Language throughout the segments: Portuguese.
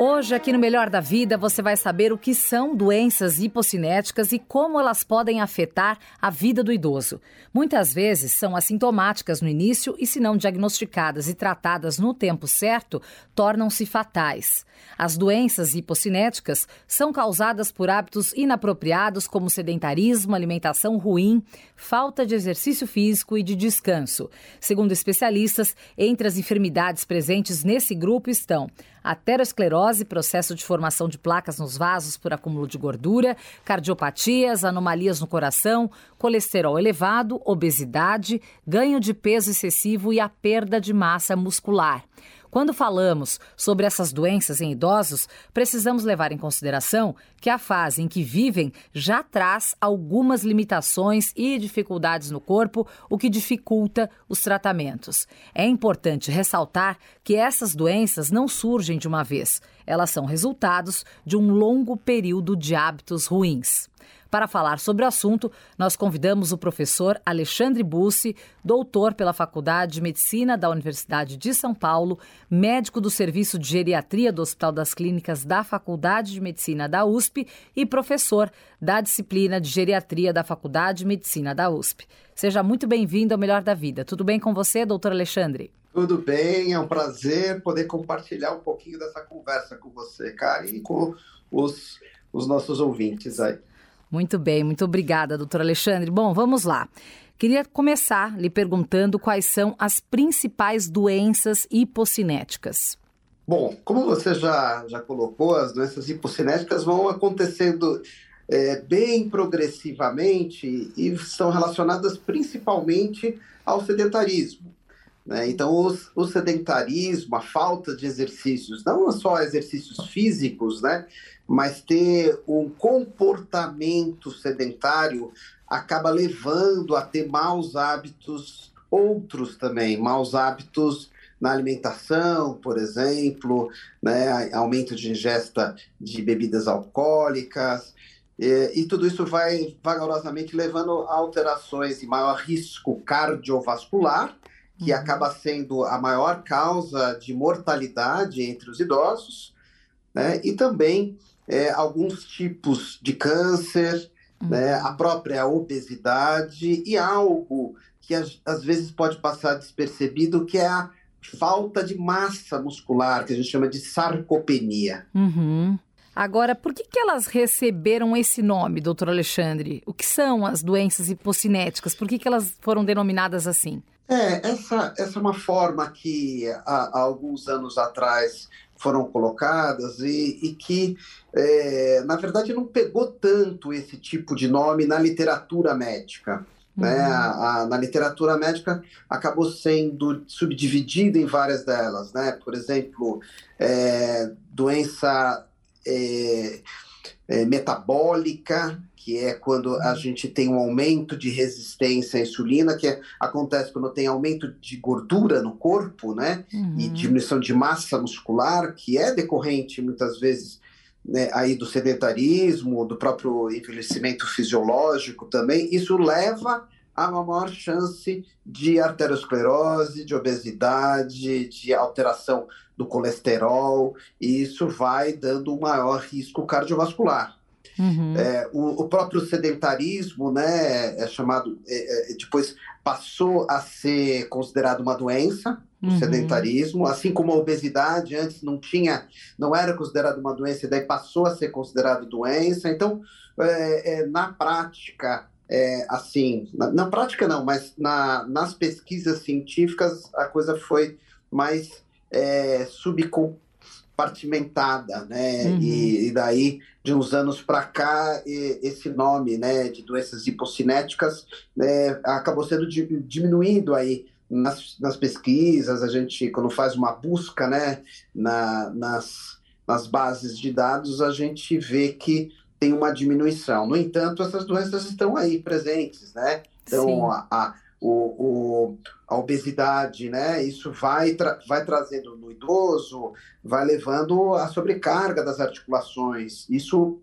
Hoje, aqui no Melhor da Vida, você vai saber o que são doenças hipocinéticas e como elas podem afetar a vida do idoso. Muitas vezes são assintomáticas no início e, se não diagnosticadas e tratadas no tempo certo, tornam-se fatais. As doenças hipocinéticas são causadas por hábitos inapropriados como sedentarismo, alimentação ruim, falta de exercício físico e de descanso. Segundo especialistas, entre as enfermidades presentes nesse grupo estão aterosclerose, processo de formação de placas nos vasos por acúmulo de gordura, cardiopatias, anomalias no coração, colesterol elevado, obesidade, ganho de peso excessivo e a perda de massa muscular. Quando falamos sobre essas doenças em idosos, precisamos levar em consideração que a fase em que vivem já traz algumas limitações e dificuldades no corpo, o que dificulta os tratamentos. É importante ressaltar que essas doenças não surgem de uma vez, elas são resultados de um longo período de hábitos ruins. Para falar sobre o assunto, nós convidamos o professor Alexandre Bussi, doutor pela Faculdade de Medicina da Universidade de São Paulo, médico do Serviço de Geriatria do Hospital das Clínicas da Faculdade de Medicina da USP e professor da disciplina de Geriatria da Faculdade de Medicina da USP. Seja muito bem-vindo ao Melhor da Vida. Tudo bem com você, doutor Alexandre? Tudo bem, é um prazer poder compartilhar um pouquinho dessa conversa com você, Karen, e com os, os nossos ouvintes aí. Muito bem, muito obrigada, doutor Alexandre. Bom, vamos lá. Queria começar lhe perguntando quais são as principais doenças hipocinéticas. Bom, como você já, já colocou, as doenças hipocinéticas vão acontecendo é, bem progressivamente e são relacionadas principalmente ao sedentarismo. Né? Então, o, o, sedentarismo, a falta de exercícios, não só exercícios físicos, né? mas ter um comportamento sedentário acaba levando a ter maus hábitos outros também, maus hábitos na alimentação, por exemplo, né, aumento de ingesta de bebidas alcoólicas, e, e, tudo isso vai vagarosamente levando a alterações de maior risco cardiovascular, que uhum. acaba sendo a maior causa de mortalidade entre os idosos, né? e também é, alguns tipos de câncer, uhum. né? a própria obesidade e algo que às, às vezes pode passar despercebido, que é a falta de massa muscular, que a gente chama de sarcopenia. Uhum. Agora, por que, que elas receberam esse nome, doutor Alexandre? O que são as doenças hipocinéticas? Por que, que elas foram denominadas assim? É, essa, essa é uma forma que há, há alguns anos atrás foram colocadas e, e que, é, na verdade, não pegou tanto esse tipo de nome na literatura médica. Né? Uhum. Né? A, a, na literatura médica acabou sendo subdividida em várias delas. Né? Por exemplo, é, doença é, é metabólica, que é quando a uhum. gente tem um aumento de resistência à insulina, que é, acontece quando tem aumento de gordura no corpo, né? Uhum. E diminuição de massa muscular, que é decorrente muitas vezes né, aí do sedentarismo, do próprio envelhecimento fisiológico também. Isso leva a uma maior chance de arteriosclerose, de obesidade, de alteração do colesterol, e isso vai dando um maior risco cardiovascular. Uhum. É, o, o, próprio sedentarismo, né, é chamado, é, é, depois passou a ser considerado uma doença, o uhum. sedentarismo, assim como a obesidade antes não tinha, não era considerado uma doença, e daí passou a ser considerado doença. Então, é, é, na prática, é, assim, na, na, prática não, mas na, nas pesquisas científicas a coisa foi mais é, subcomposta compartimentada, né? Uhum. E, e, daí, de uns anos para cá, e, esse nome, né, de doenças hipocinéticas, né, acabou sendo diminuído aí nas, nas pesquisas. A gente, quando faz uma busca, né, na, nas, nas bases de dados, a gente vê que tem uma diminuição. No entanto, essas doenças estão aí presentes, né? Então, a, a o, o, a obesidade, né? Isso vai, tra vai trazendo no idoso, vai levando a sobrecarga das articulações. Isso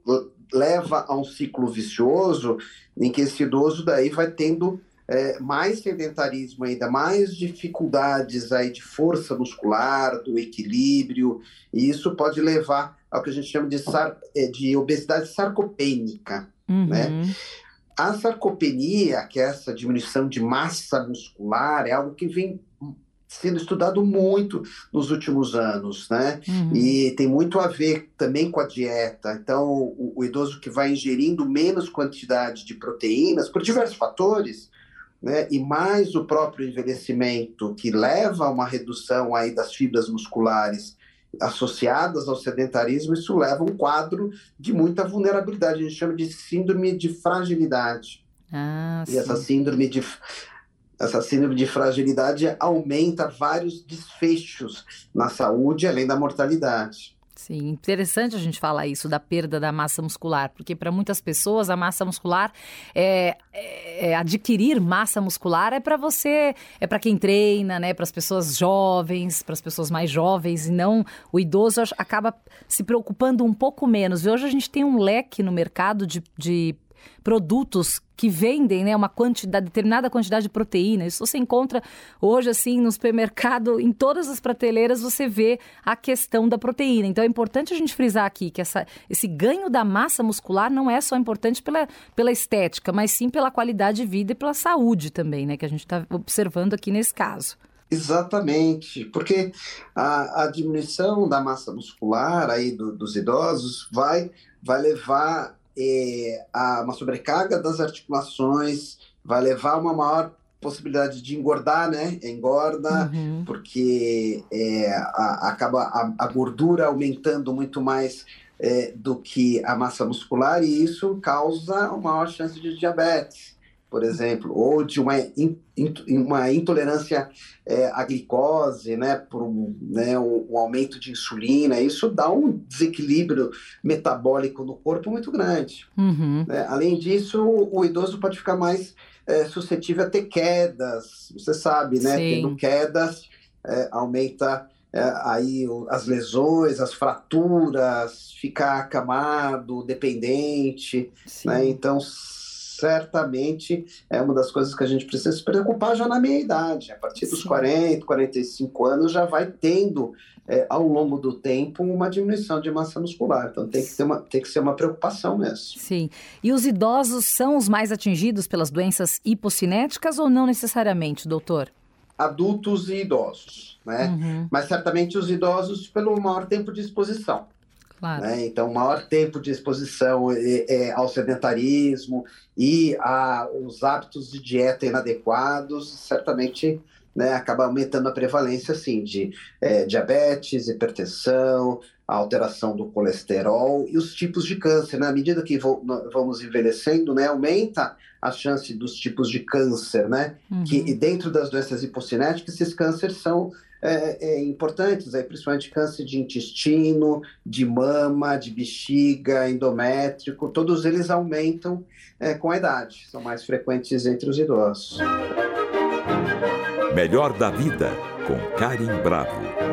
leva a um ciclo vicioso em que esse idoso daí vai tendo é, mais sedentarismo ainda, mais dificuldades aí de força muscular, do equilíbrio, e isso pode levar ao que a gente chama de, sar, é, de obesidade sarcopênica, Uhum. né? A sarcopenia, que é essa diminuição de massa muscular, é algo que vem sendo estudado muito nos últimos anos, né? Uhum. E tem muito a ver também com a dieta. Então, o, o idoso que vai ingerindo menos quantidade de proteínas, por diversos fatores, né? E mais o próprio envelhecimento, que leva a uma redução aí das fibras musculares associadas ao sedentarismo, isso leva a um quadro de muita vulnerabilidade. A gente chama de síndrome de fragilidade. Ah, E essa síndrome de essa síndrome de fragilidade aumenta vários desfechos na saúde, além da mortalidade. Sim, interessante a gente falar isso da perda da massa muscular, porque para muitas pessoas a massa muscular é, é- é adquirir massa muscular é para você, é para quem treina, né? Para as pessoas jovens, para as pessoas mais jovens e não o idoso acaba se preocupando um pouco menos. E hoje a gente tem um leque no mercado de, de produtos que vendem né, uma quantidade, determinada quantidade de proteína. Isso você encontra hoje, assim, no supermercado, em todas as prateleiras, você vê a questão da proteína. Então é importante a gente frisar aqui que essa, esse ganho da massa muscular não é só importante pela, pela estética, mas sim pela qualidade de vida e pela saúde também, né? Que a gente está observando aqui nesse caso. Exatamente, porque a, a diminuição da massa muscular aí do- dos idosos vai, vai levar eh, a uma sobrecarga das articulações, vai levar a uma maior possibilidade de engordar, né? Engorda, Uhum. porque é, a- acaba a, a gordura aumentando muito mais é, do que a massa muscular e isso causa uma maior chance de diabetes, por exemplo, ou de uma, in- uma intolerância é, à glicose, né, por um, né, um, um aumento de insulina. Isso dá um desequilíbrio metabólico no corpo muito grande. Uhum. né? Além disso, o, o idoso pode ficar mais é, suscetível a ter quedas, você sabe, né? Sim. Tendo quedas, é, aumenta é, aí as lesões, as fraturas, ficar acamado, dependente, né? Então, certamente é uma das coisas que a gente precisa se preocupar já na meia idade. A partir dos Sim. 40, 45 anos já vai tendo, é, ao longo do tempo, uma diminuição de massa muscular. Então, tem que, ter uma, tem que ser uma preocupação mesmo. Sim. E os idosos são os mais atingidos pelas doenças hipocinéticas ou não necessariamente, doutor? adultos e idosos, né? Uhum, Mas certamente os idosos pelo maior tempo de exposição, claro. né? Então, maior tempo de exposição é, é, ao sedentarismo e a, os hábitos de dieta inadequados, certamente né, acaba aumentando a prevalência, assim, de é, diabetes, hipertensão, a alteração do colesterol e os tipos de câncer. né? À medida que vamos envelhecendo, né, aumenta a chance dos tipos de câncer, né? Uhum. que e dentro das doenças hipocinéticas, esses cânceres são é, é, importantes, aí, principalmente câncer de intestino, de mama, de bexiga, endométrico, todos eles aumentam é, com a idade, são mais frequentes entre os idosos. Melhor da Vida, com Karim Bravo.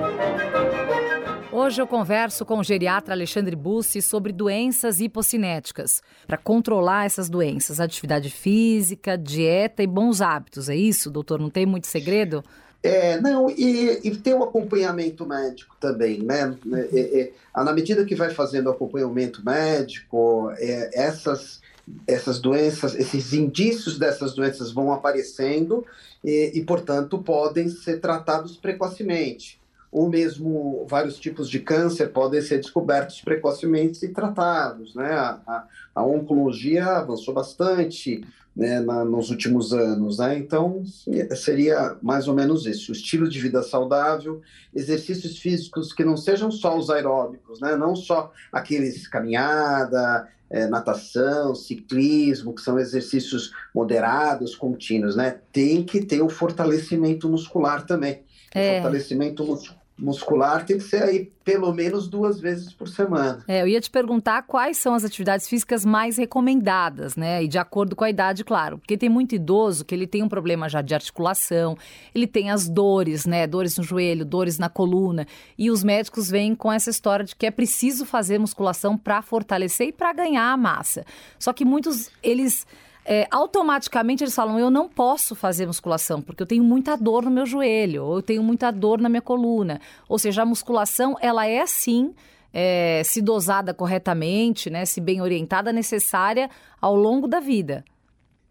Hoje eu converso com o geriatra Alexandre Bussi sobre doenças hipocinéticas. Para controlar essas doenças, atividade física, dieta e bons hábitos. É isso, doutor? Não tem muito segredo? É, não, e, e tem o acompanhamento médico também, né? É, é, é, na medida que vai fazendo acompanhamento médico, é, essas, essas doenças, esses indícios dessas doenças vão aparecendo e, e, portanto, podem ser tratados precocemente. Ou mesmo vários tipos de câncer podem ser descobertos precocemente e tratados, né? A, a, a oncologia avançou bastante, né, na, nos últimos anos, né? Então seria mais ou menos isso: o estilo de vida saudável, exercícios físicos que não sejam só os aeróbicos, né? Não só aqueles caminhada, é, natação, ciclismo, que são exercícios moderados, contínuos, né? Tem que ter o fortalecimento muscular também. É. O fortalecimento muscular muscular tem que ser aí pelo menos duas vezes por semana. É, eu ia te perguntar quais são as atividades físicas mais recomendadas, né? E de acordo com a idade, claro. Porque tem muito idoso que ele tem um problema já de articulação, ele tem as dores, né? Dores no joelho, dores na coluna. E os médicos vêm com essa história de que é preciso fazer musculação para fortalecer e para ganhar a massa. Só que muitos, eles é, automaticamente eles falam: eu não posso fazer musculação porque eu tenho muita dor no meu joelho, ou eu tenho muita dor na minha coluna. Ou seja, a musculação, ela é sim. É, se dosada corretamente, né, se bem orientada, necessária ao longo da vida.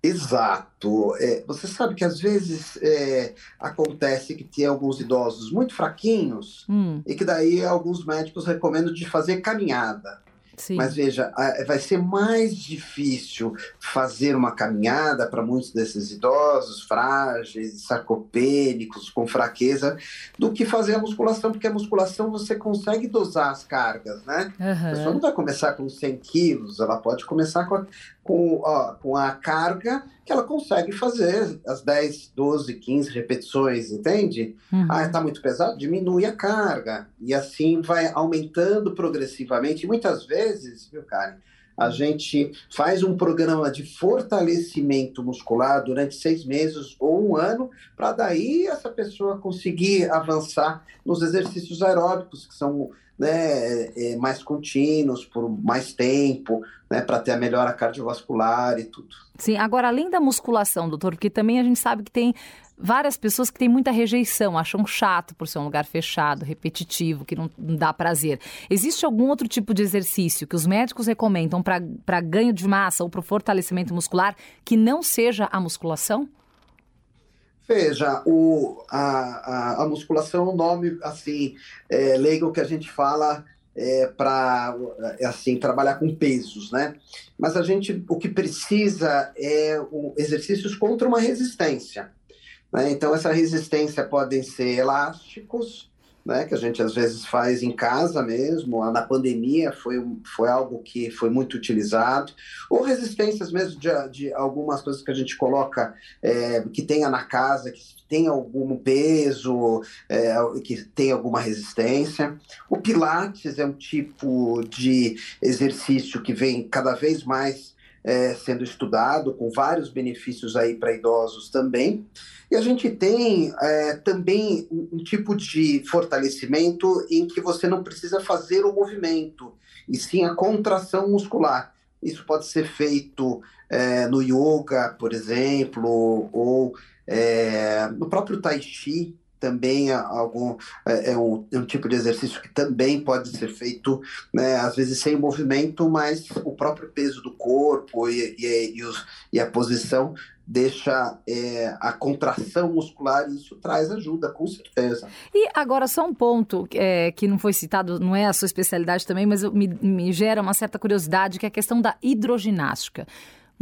Exato. É, você sabe que às vezes é, acontece que tem alguns idosos muito fraquinhos hum. e que daí alguns médicos recomendam de fazer caminhada. Sim. Mas veja, vai ser mais difícil fazer uma caminhada para muitos desses idosos frágeis, sarcopênicos, com fraqueza, do que fazer a musculação, porque a musculação você consegue dosar as cargas, né? Uhum. A pessoa não vai começar com 100 quilos, ela pode começar com com, ó, com a carga que ela consegue fazer as 10, 12, 15 repetições, entende? Uhum. Ah, está muito pesado? Diminui a carga. E assim vai aumentando progressivamente. E muitas vezes, viu, Karen, a gente faz um programa de fortalecimento muscular durante seis meses ou um ano, para daí essa pessoa conseguir avançar nos exercícios aeróbicos, que são né, é, mais contínuos, por mais tempo, né, para ter a melhora cardiovascular e tudo. Sim, agora além da musculação, doutor, porque também a gente sabe que tem várias pessoas que têm muita rejeição, acham chato por ser um lugar fechado, repetitivo, que não, dá prazer. Existe algum outro tipo de exercício que os médicos recomendam para ganho de massa ou para o fortalecimento muscular que não seja a musculação? Veja, o, a, a, a musculação é um nome assim, é, leigo que a gente fala é, para é, assim trabalhar com pesos, né? Mas a gente o que precisa é o, exercícios contra uma resistência. Né? Então essa resistência podem ser elásticos, né, que a gente às vezes faz em casa mesmo, na pandemia foi, foi algo que foi muito utilizado, ou resistências mesmo de, de algumas coisas que a gente coloca é, que tenha na casa, que tem algum peso, é, que tem alguma resistência. O Pilates é um tipo de exercício que vem cada vez mais é, sendo estudado, com vários benefícios aí para idosos também. E a gente tem é, também um, tipo de fortalecimento em que você não precisa fazer o movimento, e sim a contração muscular. Isso pode ser feito é, no yoga, por exemplo, ou é, no próprio tai chi, também é algum é, é, um, é, um, tipo de exercício que também pode ser feito, né, às vezes sem movimento, mas o próprio peso do corpo e, e, e, os, e a posição deixa é, a contração muscular e isso traz ajuda, com certeza. E agora, só um ponto é, que não foi citado, não é a sua especialidade também, mas me, me gera uma certa curiosidade, que é a questão da hidroginástica.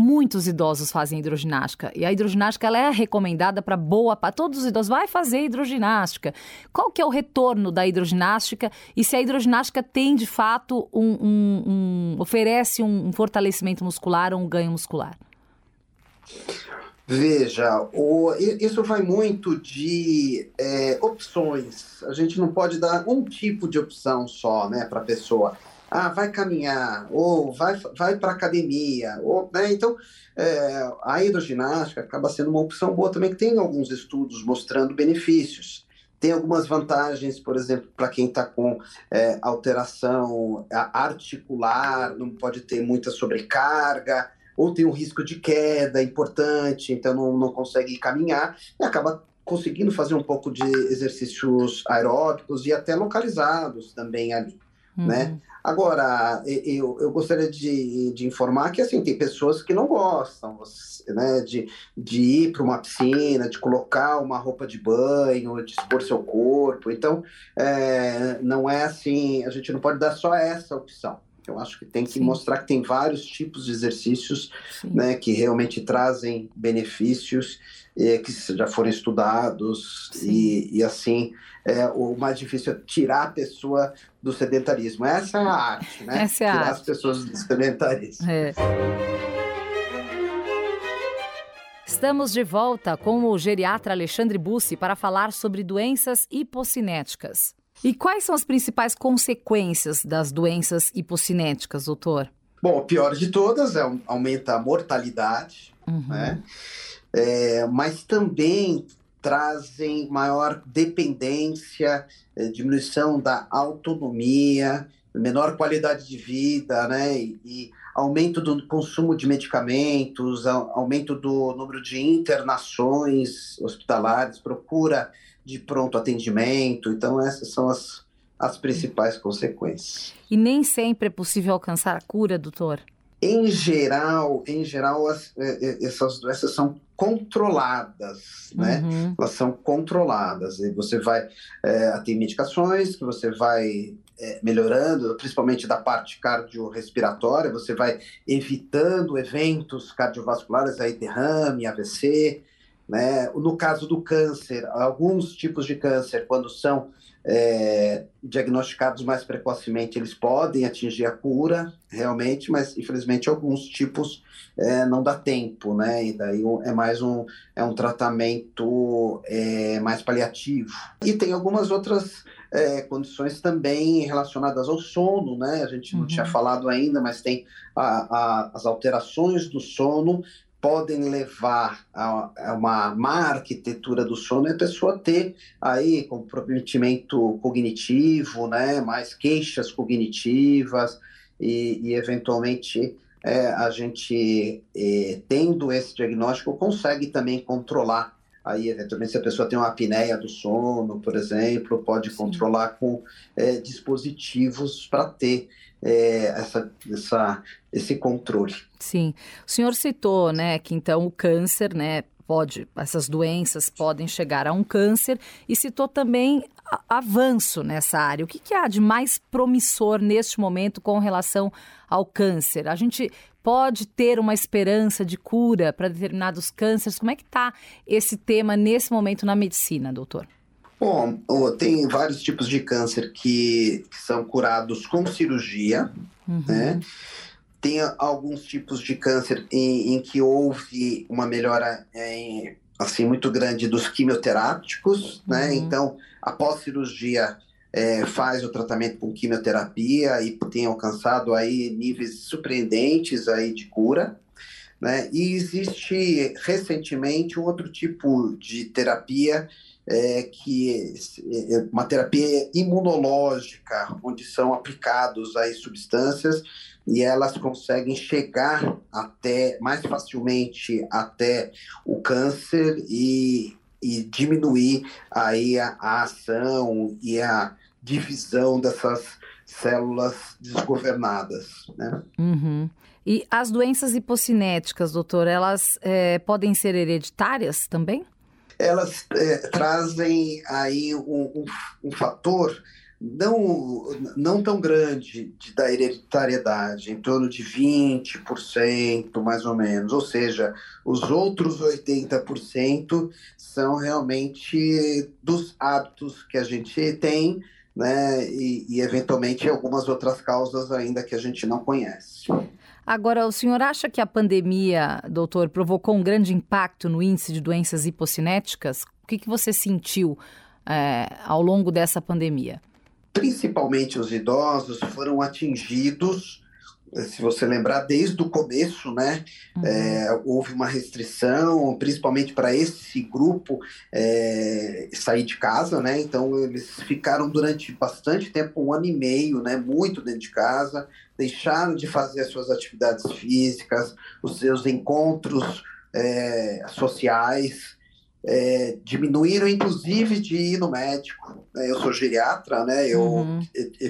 Muitos idosos fazem hidroginástica e a hidroginástica ela é recomendada para boa para todos os idosos. Vai fazer hidroginástica. Qual que é o retorno da hidroginástica e se a hidroginástica tem de fato um, um, um oferece um fortalecimento muscular ou um ganho muscular? Veja, o, isso vai muito de é, opções. A gente não pode dar um tipo de opção só né, para a pessoa ah, vai caminhar, ou vai, vai para academia, ou, né? Então, é, a hidroginástica acaba sendo uma opção boa também, que tem alguns estudos mostrando benefícios. Tem algumas vantagens, por exemplo, para quem está com é, alteração articular, não pode ter muita sobrecarga, ou tem um risco de queda importante, então não, não consegue caminhar, e acaba conseguindo fazer um pouco de exercícios aeróbicos e até localizados também ali, né? uhum. né? Agora, eu, eu gostaria de, de informar que assim, tem pessoas que não gostam né, de, de ir para uma piscina, de colocar uma roupa de banho, de expor seu corpo. Então, é, não é assim, a gente não pode dar só essa opção. Eu acho que tem que Sim. mostrar que tem vários tipos de exercícios né, que realmente trazem benefícios, eh, que já foram estudados, e, e, assim, é, o mais difícil é tirar a pessoa do sedentarismo. Essa é a arte, né? Essa é a tirar arte. as pessoas do sedentarismo. É. Estamos de volta com o geriatra Alexandre Bussi para falar sobre doenças hipocinéticas. E quais são as principais consequências das doenças hipocinéticas, doutor? Bom, a pior de todas é aumenta a mortalidade, uhum. né? É, mas também trazem maior dependência, é, diminuição da autonomia, menor qualidade de vida, né? E, e aumento do consumo de medicamentos, aumento do número de internações hospitalares, procura de pronto atendimento. Então, essas são as, as principais consequências. E nem sempre é possível alcançar a cura, doutor? Em geral, em geral as, é, é, essas doenças são controladas, né? Uhum. Elas são controladas. E você vai é, ter medicações que você vai é, melhorando, principalmente da parte cardiorrespiratória, você vai evitando eventos cardiovasculares, aí derrame, AVC, né? No caso do câncer, alguns tipos de câncer, quando são é, diagnosticados mais precocemente, eles podem atingir a cura, realmente, mas infelizmente alguns tipos é, não dá tempo, né? E daí é mais um, é um tratamento é, mais paliativo. E tem algumas outras é, condições também relacionadas ao sono, né? A gente não uhum. tinha falado ainda, mas tem a, a, as alterações do sono podem levar a, uma má arquitetura do sono e a pessoa ter aí comprometimento cognitivo, né, mais queixas cognitivas e, e eventualmente é, a gente é, tendo esse diagnóstico consegue também controlar aí eventualmente se a pessoa tem uma apneia do sono, por exemplo, pode Sim. controlar com é, dispositivos para ter é, essa, essa, esse controle. Sim, o senhor citou, né, que então o câncer, né, pode, essas doenças podem chegar a um câncer e citou também avanço nessa área. O que, que há de mais promissor neste momento com relação ao câncer? A gente pode ter uma esperança de cura para determinados cânceres? Como é que está esse tema nesse momento na medicina, doutor? Bom, tem vários tipos de câncer que, que são curados com cirurgia, uhum. né? Tem alguns tipos de câncer em, em que houve uma melhora em, assim muito grande dos quimioterápicos, né? uhum. né? Então, após cirurgia, é, faz o tratamento com quimioterapia e tem alcançado aí níveis surpreendentes aí de cura. Né? E existe recentemente um outro tipo de terapia é, que é, é uma terapia imunológica, onde são aplicados aí substâncias e elas conseguem chegar até mais facilmente até o câncer e, e diminuir aí a, a ação e a divisão dessas células desgovernadas, né? Uhum. E as doenças hipocinéticas, doutor, elas é, podem ser hereditárias também? Elas é, trazem aí um, um, um, fator não, não tão grande de, da hereditariedade, em torno de 20%, mais ou menos. Ou seja, os outros 80% são realmente dos hábitos que a gente tem, né? E, e eventualmente algumas outras causas ainda que a gente não conhece. Agora, o senhor acha que a pandemia, doutor, provocou um grande impacto no índice de doenças hipocinéticas? O que, que você sentiu é, ao longo dessa pandemia? Principalmente os idosos foram atingidos se você lembrar, desde o começo, né, uhum. é, houve uma restrição, principalmente para esse grupo é, sair de casa, né, então eles ficaram durante bastante tempo, um ano e meio, né, muito dentro de casa, deixaram de fazer as suas atividades físicas, os seus encontros é, sociais, é, diminuíram inclusive de ir no médico. Né? Eu sou geriatra, né? Eu, uhum.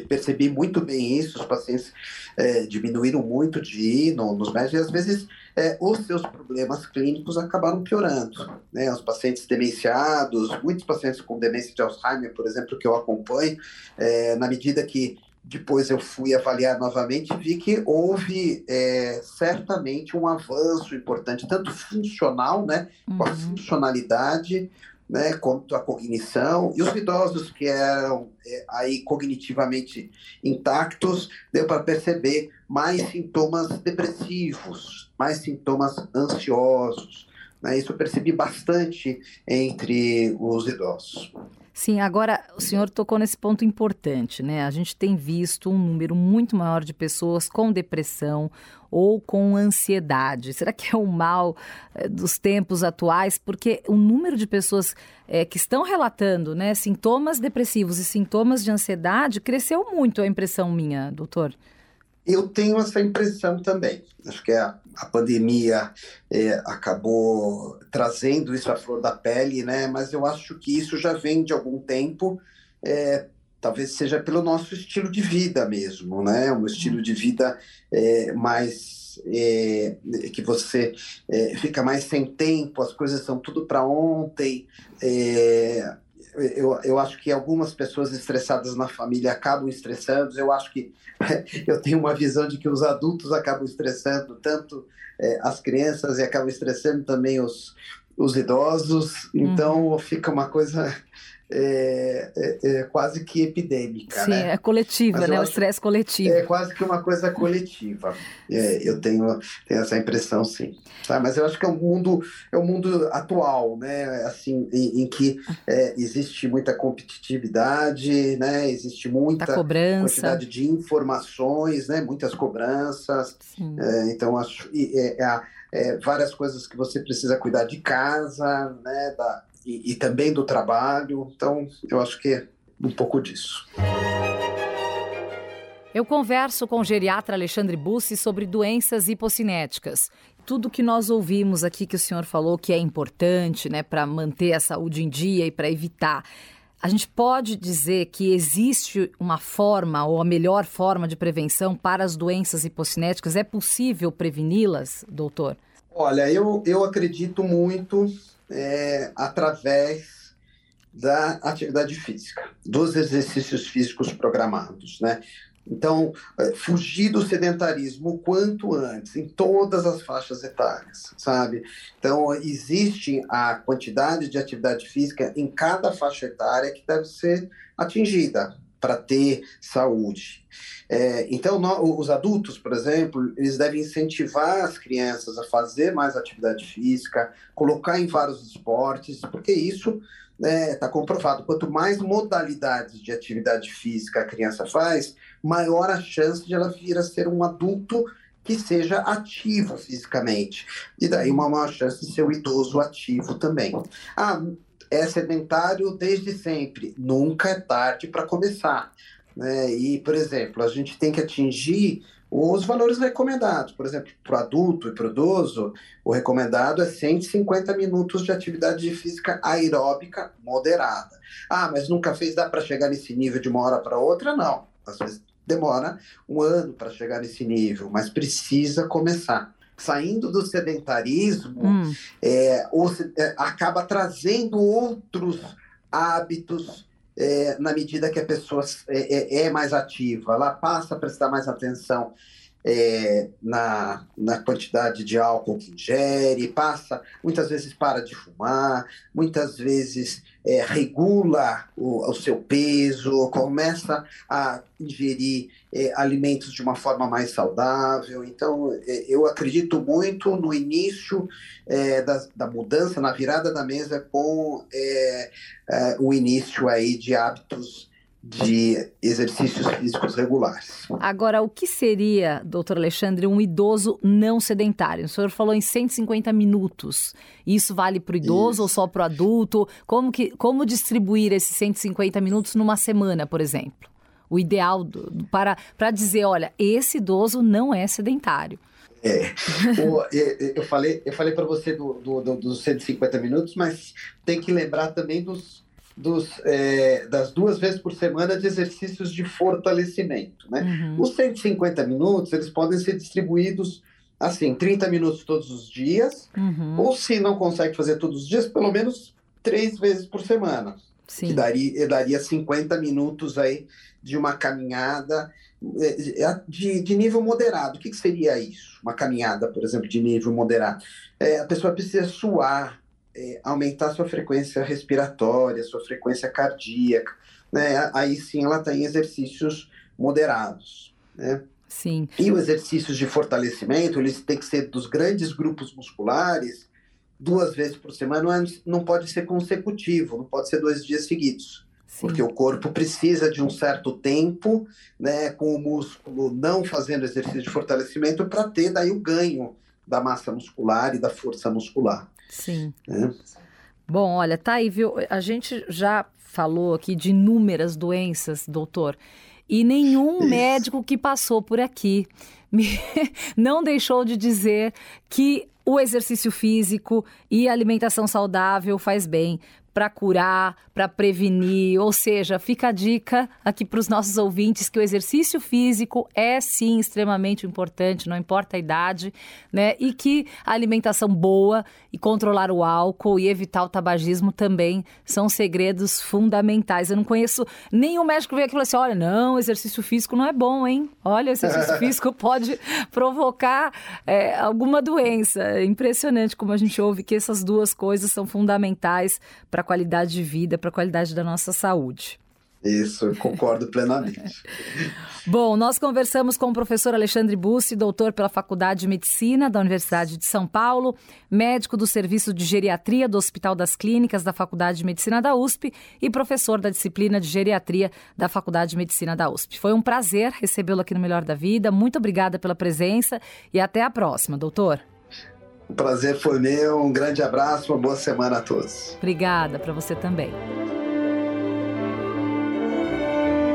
percebi muito bem isso. Os pacientes é, diminuíram muito de ir no, nos médicos e às vezes é, os seus problemas clínicos acabaram piorando. Né? Os pacientes demenciados, muitos pacientes com demência de Alzheimer, por exemplo, que eu acompanho, é, na medida que depois eu fui avaliar novamente e vi que houve é, certamente um avanço importante, tanto funcional, né, uhum. com a uhum. funcionalidade, né, quanto a cognição, e os idosos que eram é, aí cognitivamente intactos, deu para perceber mais sintomas depressivos, mais sintomas ansiosos. Né, isso eu percebi bastante entre os idosos. Sim, agora o senhor tocou nesse ponto importante, né? A gente tem visto um número muito maior de pessoas com depressão ou com ansiedade. Será que é o mal é, dos tempos atuais? Porque o número de pessoas é, que estão relatando né, sintomas depressivos e sintomas de ansiedade cresceu muito, a impressão minha, doutor. Eu tenho essa impressão também. Acho que a, a pandemia é, acabou trazendo isso à flor da pele, né? Mas eu acho que isso já vem de algum tempo. É, talvez seja pelo nosso estilo de vida mesmo, né? Um estilo de vida é, mais é, que você é, fica mais sem tempo, as coisas são tudo para ontem. É, eu, eu acho que algumas pessoas estressadas na família acabam estressando. Eu acho que eu tenho uma visão de que os adultos acabam estressando tanto é, as crianças e acabam estressando também os, os idosos. Então uhum. fica uma coisa é, é, é, quase que epidêmica. Sim, né? é coletiva, né? O estresse coletivo. É quase que uma coisa coletiva. É, eu tenho, tenho essa impressão, sim. Tá? Mas eu acho que é um mundo, é um mundo atual, né? Assim, em, em que é, existe muita competitividade, né? Existe muita quantidade de informações, né? Muitas cobranças. É, então, acho é, várias coisas que você precisa cuidar de casa, né? Da, e, e também do trabalho. Então, eu acho que é um pouco disso. Eu converso com o geriatra Alexandre Bussi sobre doenças hipocinéticas. Tudo que nós ouvimos aqui que o senhor falou que é importante, né, para manter a saúde em dia e para evitar. A gente pode dizer que existe uma forma ou a melhor forma de prevenção para as doenças hipocinéticas? É possível preveni-las, doutor? Olha, eu, eu acredito muito é, através da atividade física, dos exercícios físicos programados, né? Então, é, fugir do sedentarismo o quanto antes, em todas as faixas etárias, sabe? Então, existe a quantidade de atividade física em cada faixa etária que deve ser atingida para ter saúde. É, então, os adultos, por exemplo, eles devem incentivar as crianças a fazer mais atividade física, colocar em vários esportes, porque isso está né, tá comprovado. Quanto mais modalidades de atividade física a criança faz, maior a chance de ela vir a ser um adulto que seja ativo fisicamente. E daí uma maior chance de ser um idoso ativo também. Ah, é sedentário desde sempre. Nunca é tarde para começar. Né? E, por exemplo, a gente tem que atingir os valores recomendados. Por exemplo, para o adulto e para o idoso, o recomendado é 150 minutos de atividade física aeróbica moderada. Ah, mas nunca fez, dá para chegar nesse nível de uma hora para outra? Não. Às vezes demora um ano para chegar nesse nível, mas precisa começar saindo do sedentarismo, hum. é, ou, é, acaba trazendo outros hábitos é, na medida que a pessoa é, é, é mais ativa. Ela passa a prestar mais atenção é, na, na quantidade de álcool que ingere, passa, muitas vezes para de fumar, muitas vezes é, regula o, o, seu peso, começa a ingerir é, alimentos de uma forma mais saudável. Então, é, eu acredito muito no início é, da, da, mudança, na virada da mesa com é, o início aí de hábitos de exercícios físicos regulares. Agora, o que seria, doutor Alexandre, um idoso não sedentário? O senhor falou em 150 minutos. Isso vale para o idoso Isso. ou só para o adulto? Como, que, como distribuir esses 150 minutos numa semana, por exemplo? O ideal do, para, para dizer, olha, esse idoso não é sedentário. É. O, eu falei, eu falei para você do, do, do, dos 150 minutos, mas tem que lembrar também dos dos, é, das duas vezes por semana de exercícios de fortalecimento. Né? Uhum. Os 150 minutos, eles podem ser distribuídos assim, 30 minutos todos os dias, uhum. ou se não consegue fazer todos os dias, pelo menos três vezes por semana. Sim. Que daria, daria 50 minutos aí de uma caminhada é, de, de nível moderado. O que, que seria isso? Uma caminhada, por exemplo, de nível moderado. É, a pessoa precisa suar, é, aumentar sua frequência respiratória, sua frequência cardíaca, né? Aí sim ela tem exercícios moderados, né? Sim. E os exercícios de fortalecimento, eles têm que ser dos grandes grupos musculares, duas vezes por semana, não, é, não pode ser consecutivo, não pode ser dois dias seguidos. Sim. Porque o corpo precisa de um certo tempo, né, com o músculo não fazendo exercício de fortalecimento, para ter daí o ganho da massa muscular e da força muscular. Sim. É. Bom, olha, tá aí, viu? A gente já falou aqui de inúmeras doenças, doutor. E nenhum Isso. médico que passou por aqui me não deixou de dizer que o exercício físico e a alimentação saudável faz bem para curar, para prevenir. Ou seja, fica a dica aqui para os nossos ouvintes que o exercício físico é sim extremamente importante, não importa a idade, né? E que a alimentação boa e controlar o álcool e evitar o tabagismo também são segredos fundamentais. Eu não conheço nenhum médico que veio aqui e falou assim: olha, não, exercício físico não é bom, hein? Olha, exercício físico pode provocar é, alguma doença. É impressionante como a gente ouve que essas duas coisas são fundamentais para a qualidade de vida, para a qualidade da nossa saúde. Isso, eu concordo plenamente. Bom, nós conversamos com o professor Alexandre Bussi, doutor pela Faculdade de Medicina da Universidade de São Paulo, médico do Serviço de Geriatria do Hospital das Clínicas da Faculdade de Medicina da USP e professor da disciplina de Geriatria da Faculdade de Medicina da USP. Foi um prazer recebê-lo aqui no Melhor da Vida. Muito obrigada pela presença e até a próxima, doutor. O prazer foi meu. Um grande abraço, uma boa semana a todos. Obrigada para você também.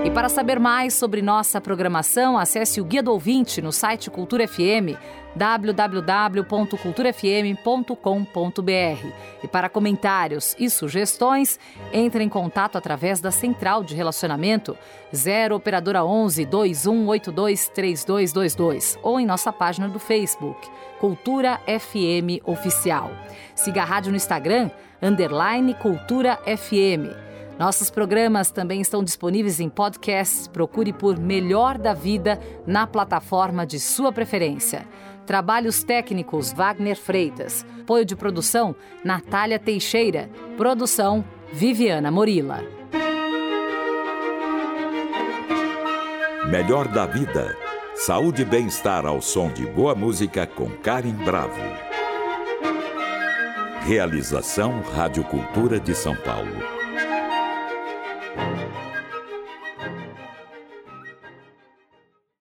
E para saber mais sobre nossa programação, acesse o Guia do Ouvinte no site Cultura FM, www.culturafm.com.br. E para comentários e sugestões, entre em contato através da Central de Relacionamento 0 Operadora 11 2182 3222 ou em nossa página do Facebook, Cultura FM Oficial. Siga a rádio no Instagram, underline Cultura FM. Nossos programas também estão disponíveis em podcasts. Procure por Melhor da Vida na plataforma de sua preferência. Trabalhos técnicos Wagner Freitas. Apoio de produção Natália Teixeira. Produção Viviana Morila. Melhor da Vida. Saúde e bem-estar ao som de boa música com Karen Bravo. Realização Rádio Cultura de São Paulo.